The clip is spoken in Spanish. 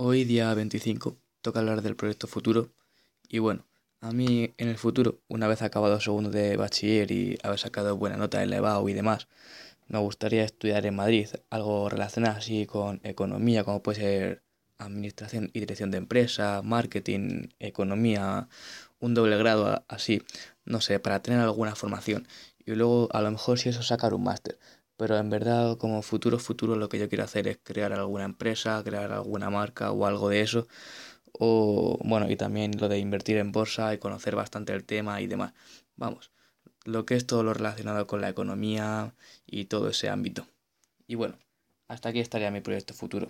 Hoy día 25 toca hablar del proyecto futuro. Y bueno, a mí en el futuro, una vez acabado segundo de bachiller y haber sacado buena nota en elevado y demás, me gustaría estudiar en Madrid algo relacionado así con economía, como puede ser administración y dirección de empresa, marketing, economía, un doble grado así, no sé, para tener alguna formación. Y luego a lo mejor si eso sacar un máster pero en verdad como futuro futuro lo que yo quiero hacer es crear alguna empresa, crear alguna marca o algo de eso. O bueno, y también lo de invertir en bolsa y conocer bastante el tema y demás. Vamos, lo que es todo lo relacionado con la economía y todo ese ámbito. Y bueno, hasta aquí estaría mi proyecto futuro.